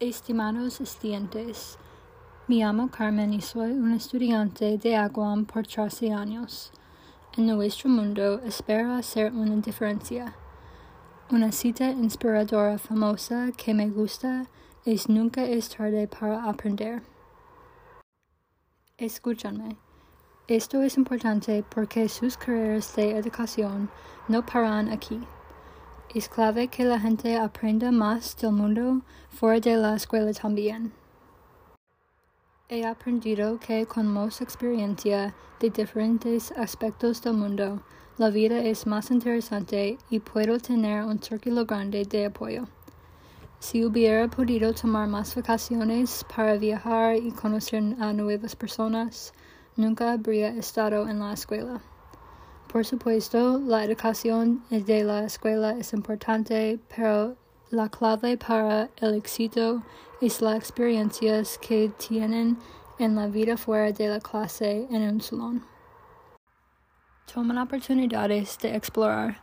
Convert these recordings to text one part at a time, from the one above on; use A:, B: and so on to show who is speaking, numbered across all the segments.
A: Estimados estudiantes, me llamo Carmen y soy un estudiante de Aguam por 13 años. En nuestro mundo espero hacer una diferencia. Una cita inspiradora famosa que me gusta es nunca es tarde para aprender. Escúchame. Esto es importante porque sus carreras de educación no paran aquí. Es clave que la gente aprenda más del mundo fuera de la escuela también. He aprendido que con más experiencia de diferentes aspectos del mundo, la vida es más interesante y puedo tener un círculo grande de apoyo. Si hubiera podido tomar más vacaciones para viajar y conocer a nuevas personas, nunca habría estado en la escuela. Por supuesto, la educación de la escuela es importante, pero la clave para el éxito es las experiencias que tienen en la vida fuera de la clase en un salón. Toman oportunidades de explorar.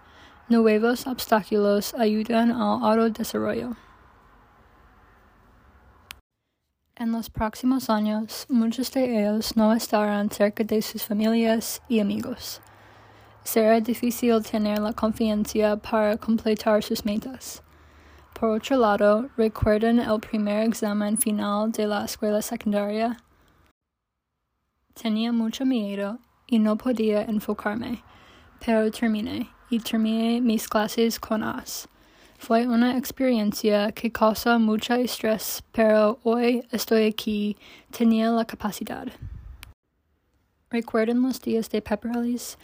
A: Nuevos obstáculos ayudan al autodesarrollo. En los próximos años, muchos de ellos no estarán cerca de sus familias y amigos será difícil tener la confianza para completar sus metas. Por otro lado, ¿recuerdan el primer examen final de la escuela secundaria? Tenía mucho miedo y no podía enfocarme, pero terminé y terminé mis clases con As. Fue una experiencia que causa mucho estrés, pero hoy estoy aquí, tenía la capacidad. ¿Recuerdan los días de Pepperellis?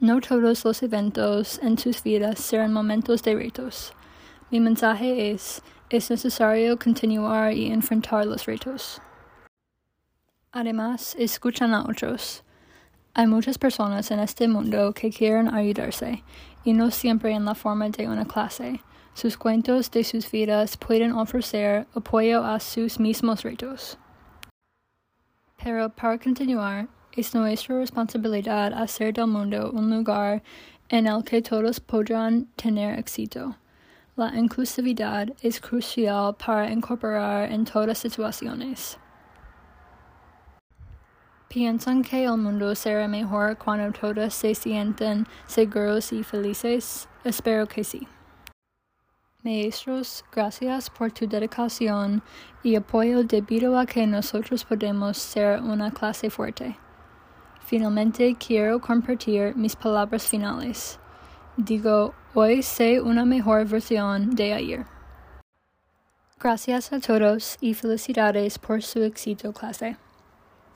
A: No todos los eventos en tus vidas serán momentos de retos. Mi mensaje es, es necesario continuar y enfrentar los retos. Además, escuchan a otros. Hay muchas personas en este mundo que quieren ayudarse, y no siempre en la forma de una clase. Sus cuentos de sus vidas pueden ofrecer apoyo a sus mismos retos. Pero para continuar, es nuestra responsabilidad hacer del mundo un lugar en el que todos podrán tener éxito. La inclusividad es crucial para incorporar en todas situaciones. ¿Piensan que el mundo será mejor cuando todos se sienten seguros y felices? Espero que sí. Maestros, gracias por tu dedicación y apoyo debido a que nosotros podemos ser una clase fuerte. Finalmente quiero compartir mis palabras finales. Digo, hoy sé una mejor versión de ayer. Gracias a todos y felicidades por su éxito clase.